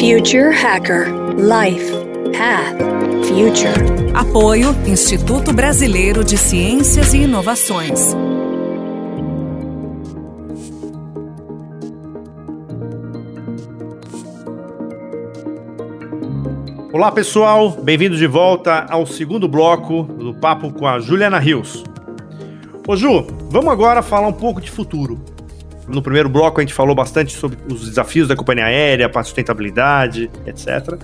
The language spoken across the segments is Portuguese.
Future Hacker Life Path Future. Apoio Instituto Brasileiro de Ciências e Inovações. Olá pessoal, bem-vindos de volta ao segundo bloco do papo com a Juliana Rios. Ô Ju, vamos agora falar um pouco de futuro. No primeiro bloco a gente falou bastante sobre os desafios da companhia aérea, para sustentabilidade, etc.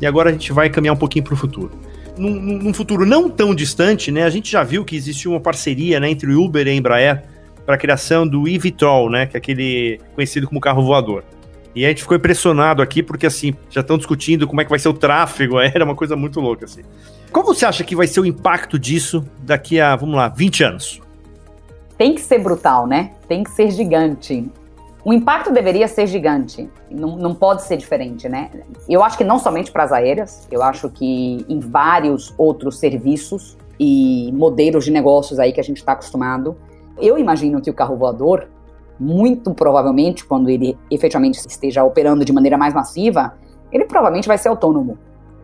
E agora a gente vai caminhar um pouquinho para o futuro. Num, num, futuro não tão distante, né, a gente já viu que existiu uma parceria né, entre Uber e Embraer para a criação do eVTOL, né, que é aquele conhecido como carro voador. E a gente ficou impressionado aqui porque assim, já estão discutindo como é que vai ser o tráfego aéreo, uma coisa muito louca assim. Qual você acha que vai ser o impacto disso daqui a, vamos lá, 20 anos? Tem que ser brutal, né? Tem que ser gigante. O impacto deveria ser gigante, não, não pode ser diferente, né? Eu acho que não somente para as aéreas, eu acho que em vários outros serviços e modelos de negócios aí que a gente está acostumado. Eu imagino que o carro voador, muito provavelmente, quando ele efetivamente esteja operando de maneira mais massiva, ele provavelmente vai ser autônomo,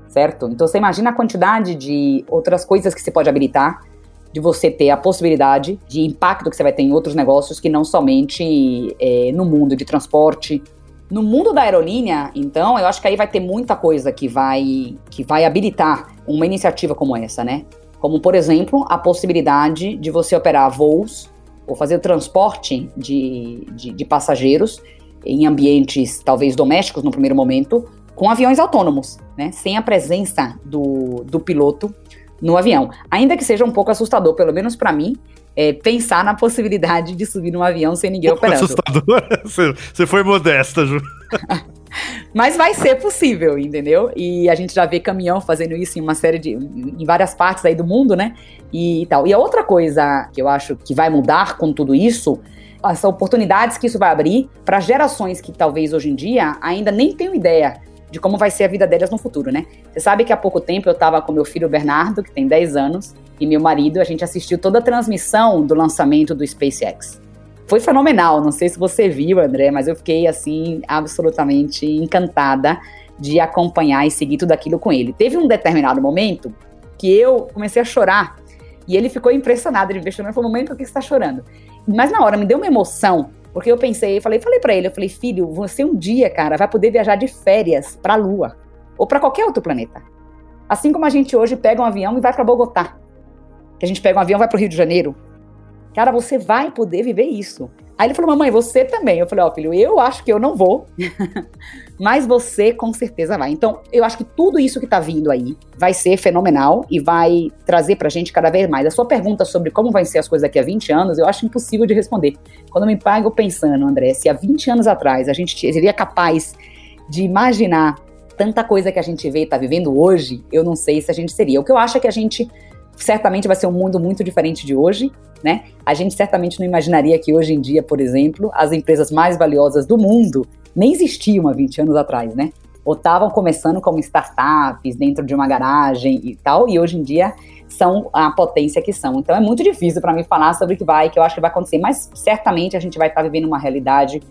certo? Então você imagina a quantidade de outras coisas que você pode habilitar de você ter a possibilidade de impacto que você vai ter em outros negócios que não somente é, no mundo de transporte. No mundo da aerolínea, então, eu acho que aí vai ter muita coisa que vai, que vai habilitar uma iniciativa como essa, né? Como, por exemplo, a possibilidade de você operar voos ou fazer o transporte de, de, de passageiros em ambientes talvez domésticos no primeiro momento, com aviões autônomos, né? Sem a presença do, do piloto no avião. Ainda que seja um pouco assustador, pelo menos para mim, é, pensar na possibilidade de subir num avião sem ninguém um operando. Assustador? Você foi modesta, Ju. Mas vai ser possível, entendeu? E a gente já vê caminhão fazendo isso em uma série de. em várias partes aí do mundo, né? E, tal. E a outra coisa que eu acho que vai mudar com tudo isso as oportunidades que isso vai abrir para gerações que talvez hoje em dia ainda nem tenham ideia de como vai ser a vida delas no futuro, né? Você sabe que há pouco tempo eu estava com meu filho Bernardo, que tem 10 anos, e meu marido, a gente assistiu toda a transmissão do lançamento do SpaceX. Foi fenomenal, não sei se você viu, André, mas eu fiquei assim absolutamente encantada de acompanhar e seguir tudo aquilo com ele. Teve um determinado momento que eu comecei a chorar e ele ficou impressionado, ele me questionou, o momento que você está chorando. Mas na hora me deu uma emoção porque eu pensei, falei, falei para ele, eu falei, filho, você um dia, cara, vai poder viajar de férias para a Lua ou para qualquer outro planeta. Assim como a gente hoje pega um avião e vai para Bogotá. Que a gente pega um avião e vai para o Rio de Janeiro. Cara, você vai poder viver isso. Aí ele falou, mamãe, você também. Eu falei, ó, oh, filho, eu acho que eu não vou, mas você com certeza vai. Então, eu acho que tudo isso que tá vindo aí vai ser fenomenal e vai trazer pra gente cada vez mais. A sua pergunta sobre como vai ser as coisas daqui a 20 anos, eu acho impossível de responder. Quando eu me pago pensando, André, se há 20 anos atrás a gente seria capaz de imaginar tanta coisa que a gente vê e tá vivendo hoje, eu não sei se a gente seria. O que eu acho é que a gente certamente vai ser um mundo muito diferente de hoje, né? A gente certamente não imaginaria que hoje em dia, por exemplo, as empresas mais valiosas do mundo nem existiam há 20 anos atrás, né? Ou estavam começando como startups dentro de uma garagem e tal, e hoje em dia são a potência que são. Então é muito difícil para mim falar sobre o que vai, que eu acho que vai acontecer, mas certamente a gente vai estar vivendo uma realidade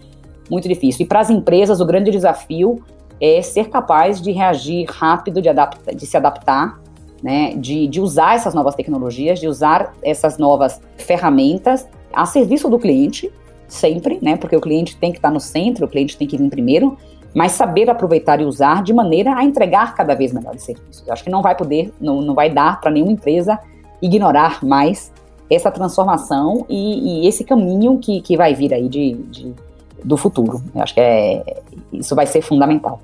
muito difícil. E para as empresas, o grande desafio é ser capaz de reagir rápido, de, adapta, de se adaptar né, de, de usar essas novas tecnologias, de usar essas novas ferramentas a serviço do cliente, sempre, né, porque o cliente tem que estar no centro, o cliente tem que vir primeiro, mas saber aproveitar e usar de maneira a entregar cada vez melhores serviços. Eu acho que não vai poder, não, não vai dar para nenhuma empresa ignorar mais essa transformação e, e, esse caminho que, que vai vir aí de, de do futuro. Eu acho que é, isso vai ser fundamental.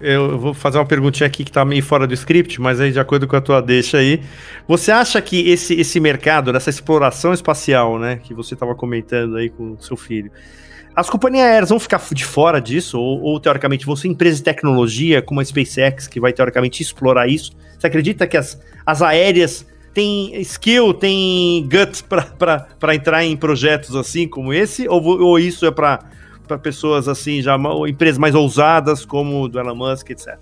Eu vou fazer uma perguntinha aqui que tá meio fora do script, mas aí de acordo com a tua deixa aí. Você acha que esse, esse mercado, dessa exploração espacial, né, que você estava comentando aí com o seu filho, as companhias aéreas vão ficar de fora disso? Ou, ou, teoricamente, você, empresa de tecnologia, como a SpaceX, que vai teoricamente explorar isso, você acredita que as, as aéreas têm skill, têm guts para entrar em projetos assim como esse? Ou, ou isso é para para pessoas assim, já empresas mais ousadas como do Elon Musk, etc?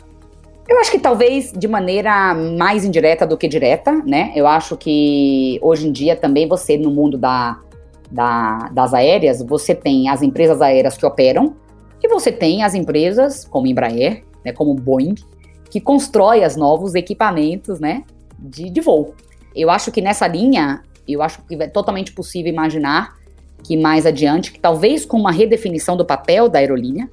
Eu acho que talvez de maneira mais indireta do que direta, né? Eu acho que hoje em dia também você, no mundo da, da, das aéreas, você tem as empresas aéreas que operam e você tem as empresas como Embraer, né, como Boeing, que constrói os novos equipamentos, né, de, de voo. Eu acho que nessa linha, eu acho que é totalmente possível imaginar que mais adiante, que talvez com uma redefinição do papel da aerolínea,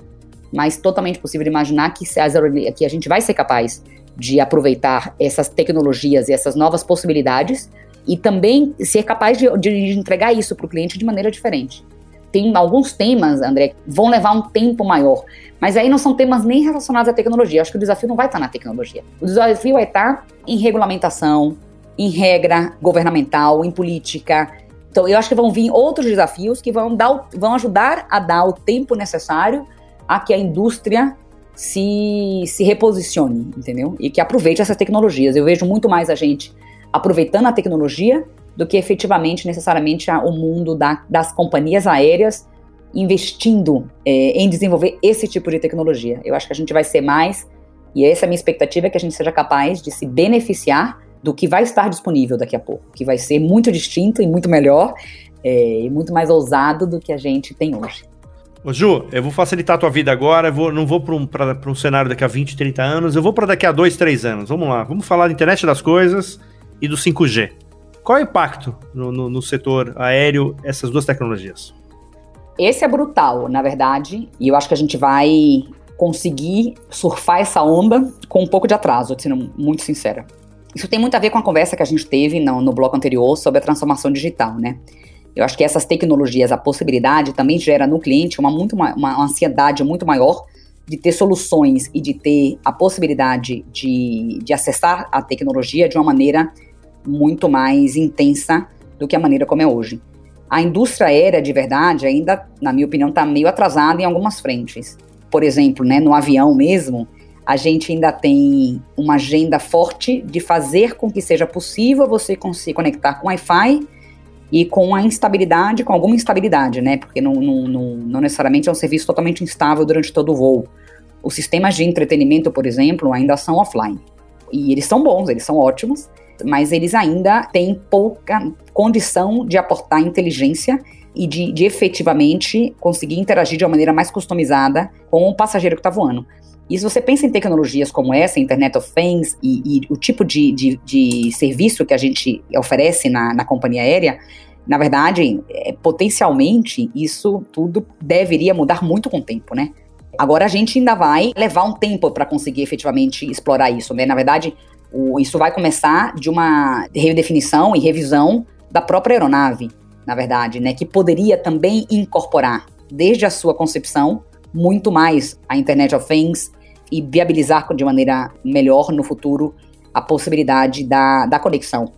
mas totalmente possível imaginar que, as que a gente vai ser capaz de aproveitar essas tecnologias e essas novas possibilidades e também ser capaz de, de entregar isso para o cliente de maneira diferente. Tem alguns temas, André, vão levar um tempo maior, mas aí não são temas nem relacionados à tecnologia. Acho que o desafio não vai estar na tecnologia. O desafio vai estar em regulamentação, em regra governamental, em política. Então, eu acho que vão vir outros desafios que vão, dar, vão ajudar a dar o tempo necessário a que a indústria se, se reposicione, entendeu? E que aproveite essas tecnologias. Eu vejo muito mais a gente aproveitando a tecnologia do que efetivamente, necessariamente, o mundo da, das companhias aéreas investindo é, em desenvolver esse tipo de tecnologia. Eu acho que a gente vai ser mais, e essa é a minha expectativa, que a gente seja capaz de se beneficiar do que vai estar disponível daqui a pouco, que vai ser muito distinto e muito melhor é, e muito mais ousado do que a gente tem hoje. Ô Ju, eu vou facilitar a tua vida agora, eu vou, não vou para um, um cenário daqui a 20, 30 anos, eu vou para daqui a 2, 3 anos. Vamos lá, vamos falar da internet das coisas e do 5G. Qual é o impacto no, no, no setor aéreo essas duas tecnologias? Esse é brutal, na verdade, e eu acho que a gente vai conseguir surfar essa onda com um pouco de atraso, sendo muito sincera. Isso tem muito a ver com a conversa que a gente teve no, no bloco anterior sobre a transformação digital, né? Eu acho que essas tecnologias, a possibilidade também gera no cliente uma, muito, uma, uma ansiedade muito maior de ter soluções e de ter a possibilidade de, de acessar a tecnologia de uma maneira muito mais intensa do que a maneira como é hoje. A indústria aérea de verdade ainda, na minha opinião, está meio atrasada em algumas frentes. Por exemplo, né, no avião mesmo, a gente ainda tem uma agenda forte de fazer com que seja possível você se conectar com Wi-Fi e com a instabilidade, com alguma instabilidade, né? Porque não, não, não, não necessariamente é um serviço totalmente instável durante todo o voo. Os sistemas de entretenimento, por exemplo, ainda são offline. E eles são bons, eles são ótimos, mas eles ainda têm pouca condição de aportar inteligência e de, de efetivamente conseguir interagir de uma maneira mais customizada com o passageiro que está voando. E se você pensa em tecnologias como essa, Internet of Things, e, e o tipo de, de, de, serviço que a gente oferece na, na companhia aérea, na verdade, é, potencialmente, isso tudo deveria mudar muito com o tempo, né? Agora a gente ainda vai levar um tempo para conseguir efetivamente explorar isso, né? Na verdade, o, isso vai começar de uma redefinição e revisão da própria aeronave, na verdade, né? Que poderia também incorporar, desde a sua concepção, muito mais a Internet of Things, e viabilizar de maneira melhor no futuro a possibilidade da, da conexão.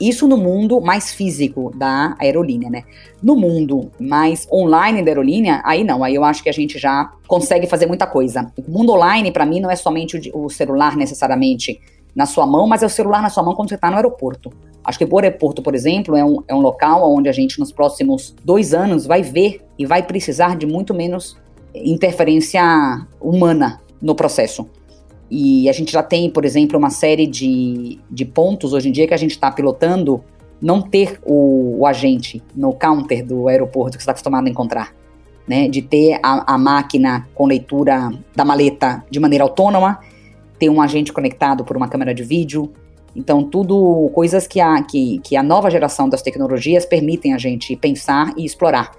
Isso no mundo mais físico da aerolínea, né? No mundo mais online da aerolínea, aí não, aí eu acho que a gente já consegue fazer muita coisa. O mundo online, para mim, não é somente o, o, celular necessariamente na sua mão, mas é o celular na sua mão quando você está no aeroporto. Acho que o aeroporto, por exemplo, é um, é um local onde a gente, nos próximos dois anos, vai ver e vai precisar de muito menos interferência humana no processo. E a gente já tem, por exemplo, uma série de, de pontos hoje em dia que a gente está pilotando não ter o, o, agente no counter do aeroporto que você está acostumado a encontrar. Né? De ter a, a máquina com leitura da maleta de maneira autônoma, ter um agente conectado por uma câmera de vídeo. Então, tudo coisas que a, que, que a nova geração das tecnologias permitem a gente pensar e explorar.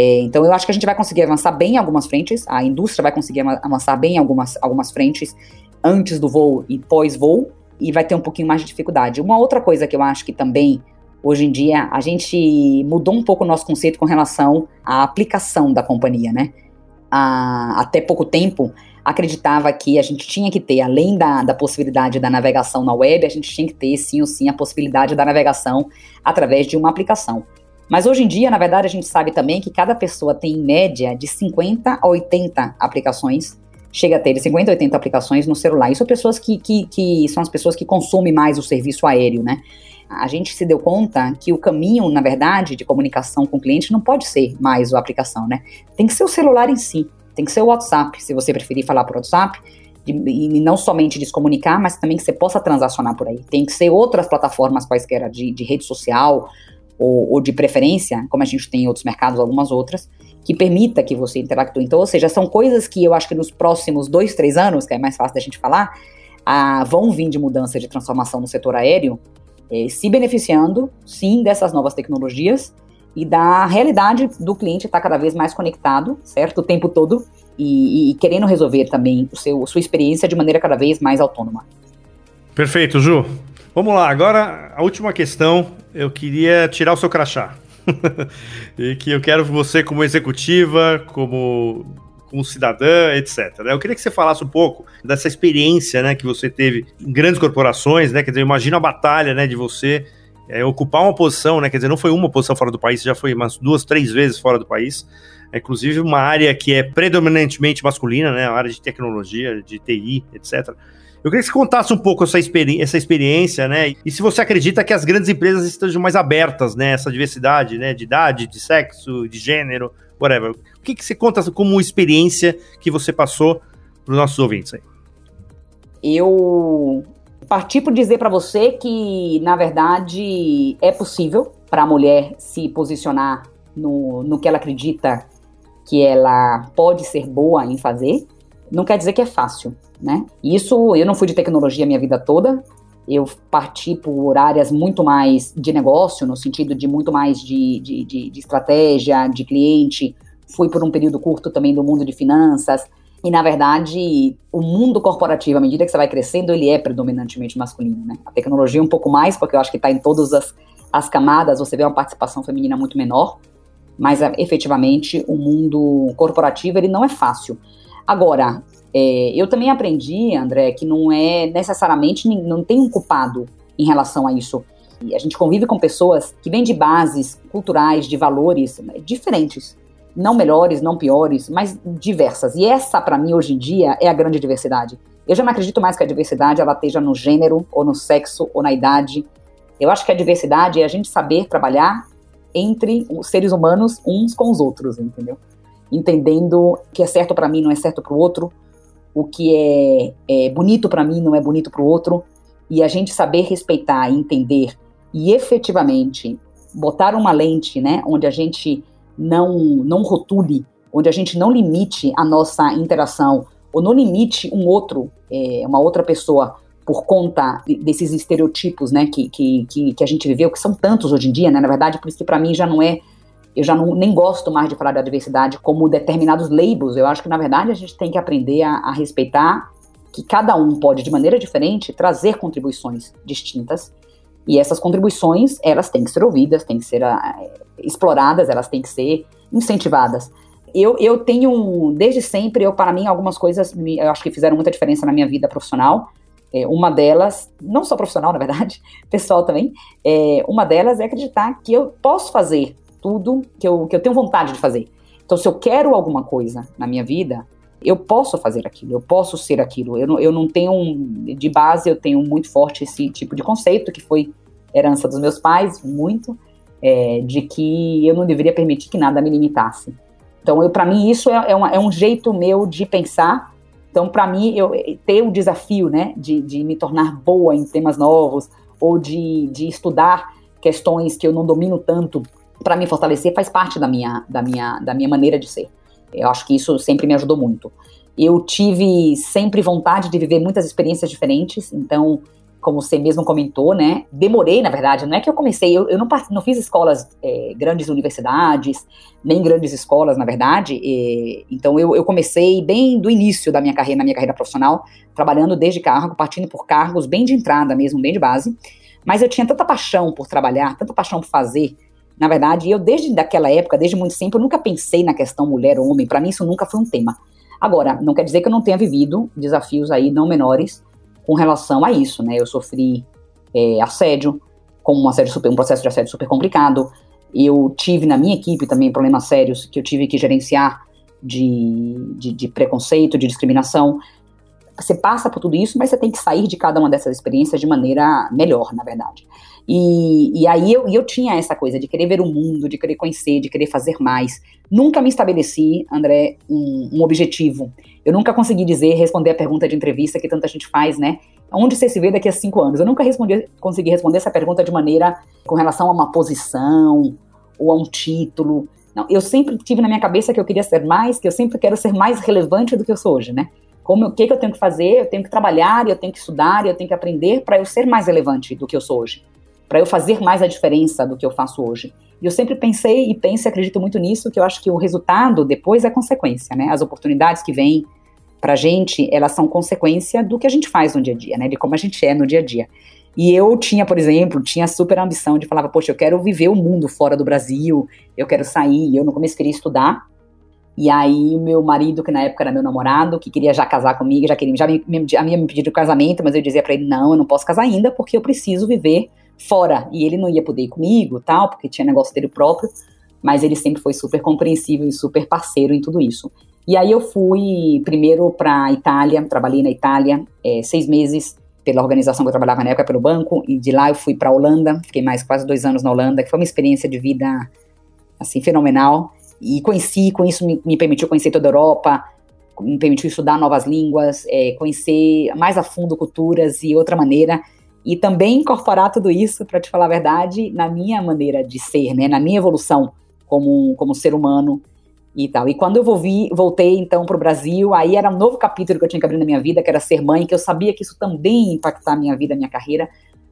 É, então eu acho que a gente vai conseguir avançar bem em algumas frentes, a indústria vai conseguir avançar bem em algumas, algumas frentes antes do voo e pós-voo, e vai ter um pouquinho mais de dificuldade. Uma outra coisa que eu acho que também, hoje em dia, a gente mudou um pouco o nosso conceito com relação à aplicação da companhia, né? A, até pouco tempo, acreditava que a gente tinha que ter, além da, da possibilidade da navegação na web, a gente tinha que ter, sim ou sim, a possibilidade da navegação através de uma aplicação. Mas hoje em dia, na verdade, a gente sabe também que cada pessoa tem em média de 50 a 80 aplicações, chega a ter 50 a 80 aplicações no celular. Isso são pessoas que, que, que são as pessoas que consomem mais o serviço aéreo, né? A gente se deu conta que o caminho, na verdade, de comunicação com o cliente não pode ser mais a aplicação, né? Tem que ser o celular em si, tem que ser o WhatsApp, se você preferir falar por WhatsApp, e não somente de se comunicar, mas também que você possa transacionar por aí. Tem que ser outras plataformas quaisquer de, de rede social ou, ou, de preferência, como a gente tem em outros mercados, algumas outras, que permita que você interactue. Então, ou seja, são coisas que eu acho que nos próximos dois, três anos, que é mais fácil da gente falar, ah, vão vir de mudança, de transformação no setor aéreo, eh, se beneficiando, sim, dessas novas tecnologias e da realidade do cliente estar cada vez mais conectado, certo? O tempo todo e, e querendo resolver também o seu, sua experiência de maneira cada vez mais autônoma. Perfeito, Ju. Vamos lá, agora a última questão. Eu queria tirar o seu crachá. e que eu quero você como executiva, como, como cidadã, etc. Né? Eu queria que você falasse um pouco dessa experiência né, que você teve em grandes corporações, né? Quer dizer, imagina a batalha né, de você é, ocupar uma posição, né? Quer dizer, não foi uma posição fora do país, já foi umas duas, três vezes fora do país. É, inclusive uma área que é predominantemente masculina, né? A área de tecnologia, de TI, etc. Eu queria que você contasse um pouco essa, experi essa experiência, né? E se você acredita que as grandes empresas estejam mais abertas, né? Essa diversidade, né? De idade, de sexo, de gênero, whatever. O que, que você conta como experiência que você passou para os nossos ouvintes aí? Eu partir por dizer para você que, na verdade, é possível para a mulher se posicionar no, no que ela acredita que ela pode ser boa em fazer. Não quer dizer que é fácil, né? Isso, eu não fui de tecnologia minha vida toda. Eu parti por áreas muito mais de negócio, no sentido de muito mais de, de, de, de estratégia, de cliente. Fui por um período curto também do mundo de finanças. E, na verdade, o mundo corporativo, à medida que você vai crescendo, ele é predominantemente masculino, né? A tecnologia um pouco mais, porque eu acho que está em todas as, as camadas, você vê uma participação feminina muito menor, mas é, efetivamente o mundo corporativo, ele não é fácil. Agora, é, eu também aprendi, André, que não é necessariamente, não tem um culpado em relação a isso. E a gente convive com pessoas que vêm de bases culturais, de valores né, diferentes não melhores, não piores, mas diversas. E essa, para mim, hoje em dia, é a grande diversidade. Eu já não acredito mais que a diversidade ela esteja no gênero, ou no sexo, ou na idade. Eu acho que a diversidade é a gente saber trabalhar entre os seres humanos uns com os outros, entendeu? Entendendo que é certo para mim não é certo para o outro, o que é, é bonito para mim não é bonito para o outro, e a gente saber respeitar, entender e efetivamente botar uma lente, né, onde a gente não, não rotule, onde a gente não limite a nossa interação, ou não limite um outro, é, uma outra pessoa, por conta desses estereotipos, né, que, que, que, a gente viveu, que são tantos hoje em dia, né, na verdade, por isso que para mim já não é, eu já não, nem gosto mais de falar da diversidade como determinados labels, eu acho que na verdade a gente tem que aprender a, a respeitar que cada um pode, de maneira diferente, trazer contribuições distintas, e essas contribuições, elas têm que ser ouvidas, têm que ser uh, exploradas, elas têm que ser incentivadas. Eu, eu tenho, desde sempre, eu para mim, algumas coisas, me, eu acho que fizeram muita diferença na minha vida profissional. É, uma delas, não só profissional, na verdade, pessoal também, é, uma delas é acreditar que eu posso fazer tudo que eu, que eu tenho vontade de fazer. Então, se eu quero alguma coisa na minha vida, eu posso fazer aquilo, eu posso ser aquilo. Eu não, eu não tenho, um, de base, eu tenho muito forte esse tipo de conceito, que foi herança dos meus pais, muito, é, de que eu não deveria permitir que nada me limitasse. Então, para mim, isso é, é, uma, é, um jeito meu de pensar. Então, para mim, eu ter o desafio, né, de, de me tornar boa em temas novos, ou de, de estudar questões que eu não domino tanto, para me fortalecer, faz parte da minha, da, minha, da minha maneira de ser. Eu acho que isso sempre me ajudou muito. Eu tive sempre vontade de viver muitas experiências diferentes, então, como você mesmo comentou, né? Demorei, na verdade, não é que eu comecei, eu, eu não, não fiz escolas, é, grandes universidades, nem grandes escolas, na verdade. E, então, eu, eu comecei bem do início da minha carreira, na minha carreira profissional, trabalhando desde cargo, partindo por cargos bem de entrada mesmo, bem de base. Mas eu tinha tanta paixão por trabalhar, tanta paixão por fazer, na verdade, eu desde daquela época, desde muito tempo, eu nunca pensei na questão mulher ou homem. Para mim isso nunca foi um tema. Agora, não quer dizer que eu não tenha vivido desafios aí não menores com relação a isso, né? Eu sofri é, assédio, como um assédio super, um processo de assédio super complicado. Eu tive na minha equipe também problemas sérios que eu tive que gerenciar de, de, de preconceito, de discriminação. Você passa por tudo isso, mas você tem que sair de cada uma dessas experiências de maneira melhor, na verdade. E, e aí eu, eu tinha essa coisa de querer ver o mundo, de querer conhecer, de querer fazer mais. Nunca me estabeleci, André, um, um objetivo. Eu nunca consegui dizer, responder a pergunta de entrevista que tanta gente faz, né? Onde você se vê daqui a cinco anos? Eu nunca respondi, consegui responder essa pergunta de maneira com relação a uma posição ou a um título. Não, eu sempre tive na minha cabeça que eu queria ser mais, que eu sempre quero ser mais relevante do que eu sou hoje, né? Como o que, que eu tenho que fazer? Eu tenho que trabalhar, eu tenho que estudar, eu tenho que aprender para eu ser mais relevante do que eu sou hoje, para eu fazer mais a diferença do que eu faço hoje. E eu sempre pensei e penso e acredito muito nisso, que eu acho que o resultado depois é consequência, né? As oportunidades que vêm pra gente, elas são consequência do que a gente faz no dia a dia, né? De como a gente é no dia a dia. E eu tinha, por exemplo, tinha super ambição de falar, poxa, eu quero viver o mundo fora do Brasil, eu quero sair. Eu no começo queria estudar, e aí, o meu marido, que na época era meu namorado, que queria já casar comigo, já queria, já me, me, me pedido casamento, mas eu dizia para ele: não, eu não posso casar ainda, porque eu preciso viver fora. E ele não ia poder ir comigo, tal, porque tinha negócio dele próprio, mas ele sempre foi super compreensível e super parceiro em tudo isso. E aí eu fui primeiro para Itália, trabalhei na Itália é, seis meses pela organização que eu trabalhava na época, pelo banco, e de lá eu fui para Holanda, fiquei mais quase dois anos na Holanda, que foi uma experiência de vida assim fenomenal. E conheci, com isso me, me permitiu conhecer toda a Europa, me permitiu estudar novas línguas, é, conhecer mais a fundo culturas e outra maneira, e também incorporar tudo isso, para te falar a verdade, na minha maneira de ser, né, na minha evolução como, como ser humano e tal. E quando eu volvi, voltei então para o Brasil, aí era um novo capítulo que eu tinha que abrir na minha vida, que era ser mãe, que eu sabia que isso também ia impactar a minha vida, a minha carreira,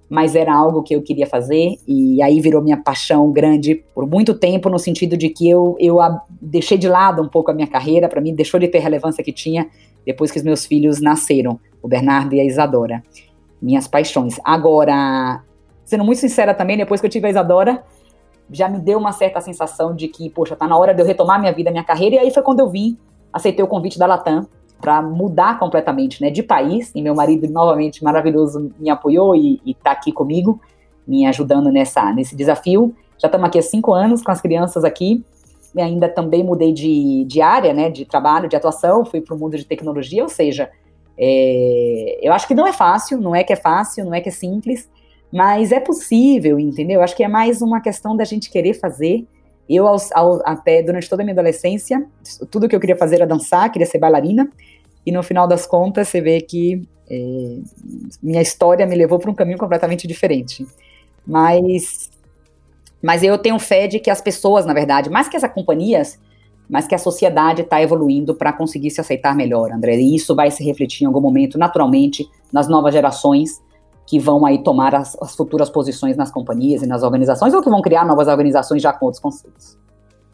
mas era algo que eu queria fazer e aí virou minha paixão grande por muito tempo no sentido de que eu, eu a, deixei de lado um pouco a minha carreira para mim deixou de ter relevância que tinha depois que os meus filhos nasceram o Bernardo e a Isadora. Minhas paixões. Agora sendo muito sincera também depois que eu tive a Isadora já me deu uma certa sensação de que poxa tá na hora de eu retomar minha vida minha carreira e aí foi quando eu vim aceitei o convite da Latam para mudar completamente né, de país. E meu marido, novamente maravilhoso, me apoiou e está aqui comigo, me ajudando nessa, nesse desafio. Já estamos aqui há cinco anos com as crianças aqui. E ainda também mudei de, de área, né, de trabalho, de atuação, fui para o mundo de tecnologia, ou seja, é, eu acho que não é fácil, não é que é fácil, não é que é simples, mas é possível, entendeu? Acho que é mais uma questão da gente querer fazer. Eu, ao, ao, até durante toda a minha adolescência, tudo que eu queria fazer era dançar, queria ser bailarina, e no final das contas você vê que é, minha história me levou para um caminho completamente diferente. Mas, mas eu tenho fé de que as pessoas, na verdade, mais que as companhias, mas que a sociedade está evoluindo para conseguir se aceitar melhor, André. E isso vai se refletir em algum momento, naturalmente, nas novas gerações que vão aí tomar as, as futuras posições nas companhias e nas organizações, ou que vão criar novas organizações já com outros conceitos.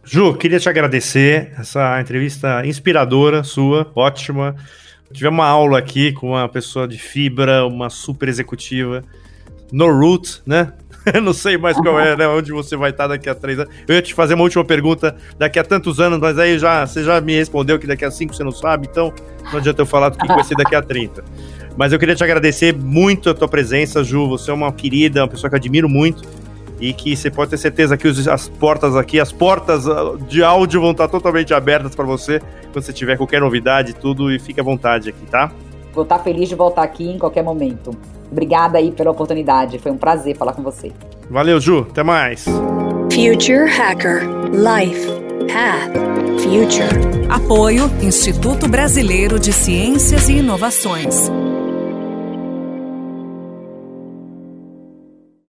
Ju, queria te agradecer essa entrevista inspiradora sua, ótima. Tivemos uma aula aqui com uma pessoa de fibra, uma super executiva, no root, né? não sei mais qual é, né? Onde você vai estar daqui a três anos. Eu ia te fazer uma última pergunta daqui a tantos anos, mas aí já, você já me respondeu que daqui a cinco você não sabe, então não adianta eu falar do que vai ser daqui a 30. Mas eu queria te agradecer muito a tua presença, Ju. Você é uma querida, uma pessoa que eu admiro muito e que você pode ter certeza que as portas aqui, as portas ah, de áudio vão estar totalmente abertas para você quando você tiver qualquer novidade, tudo e fique à vontade aqui, tá? Vou estar feliz de voltar aqui em qualquer momento. Obrigada aí pela oportunidade, foi um prazer falar com você. Valeu, Ju, até mais. Future Hacker Life Path Future. Apoio Instituto Brasileiro de Ciências e Inovações.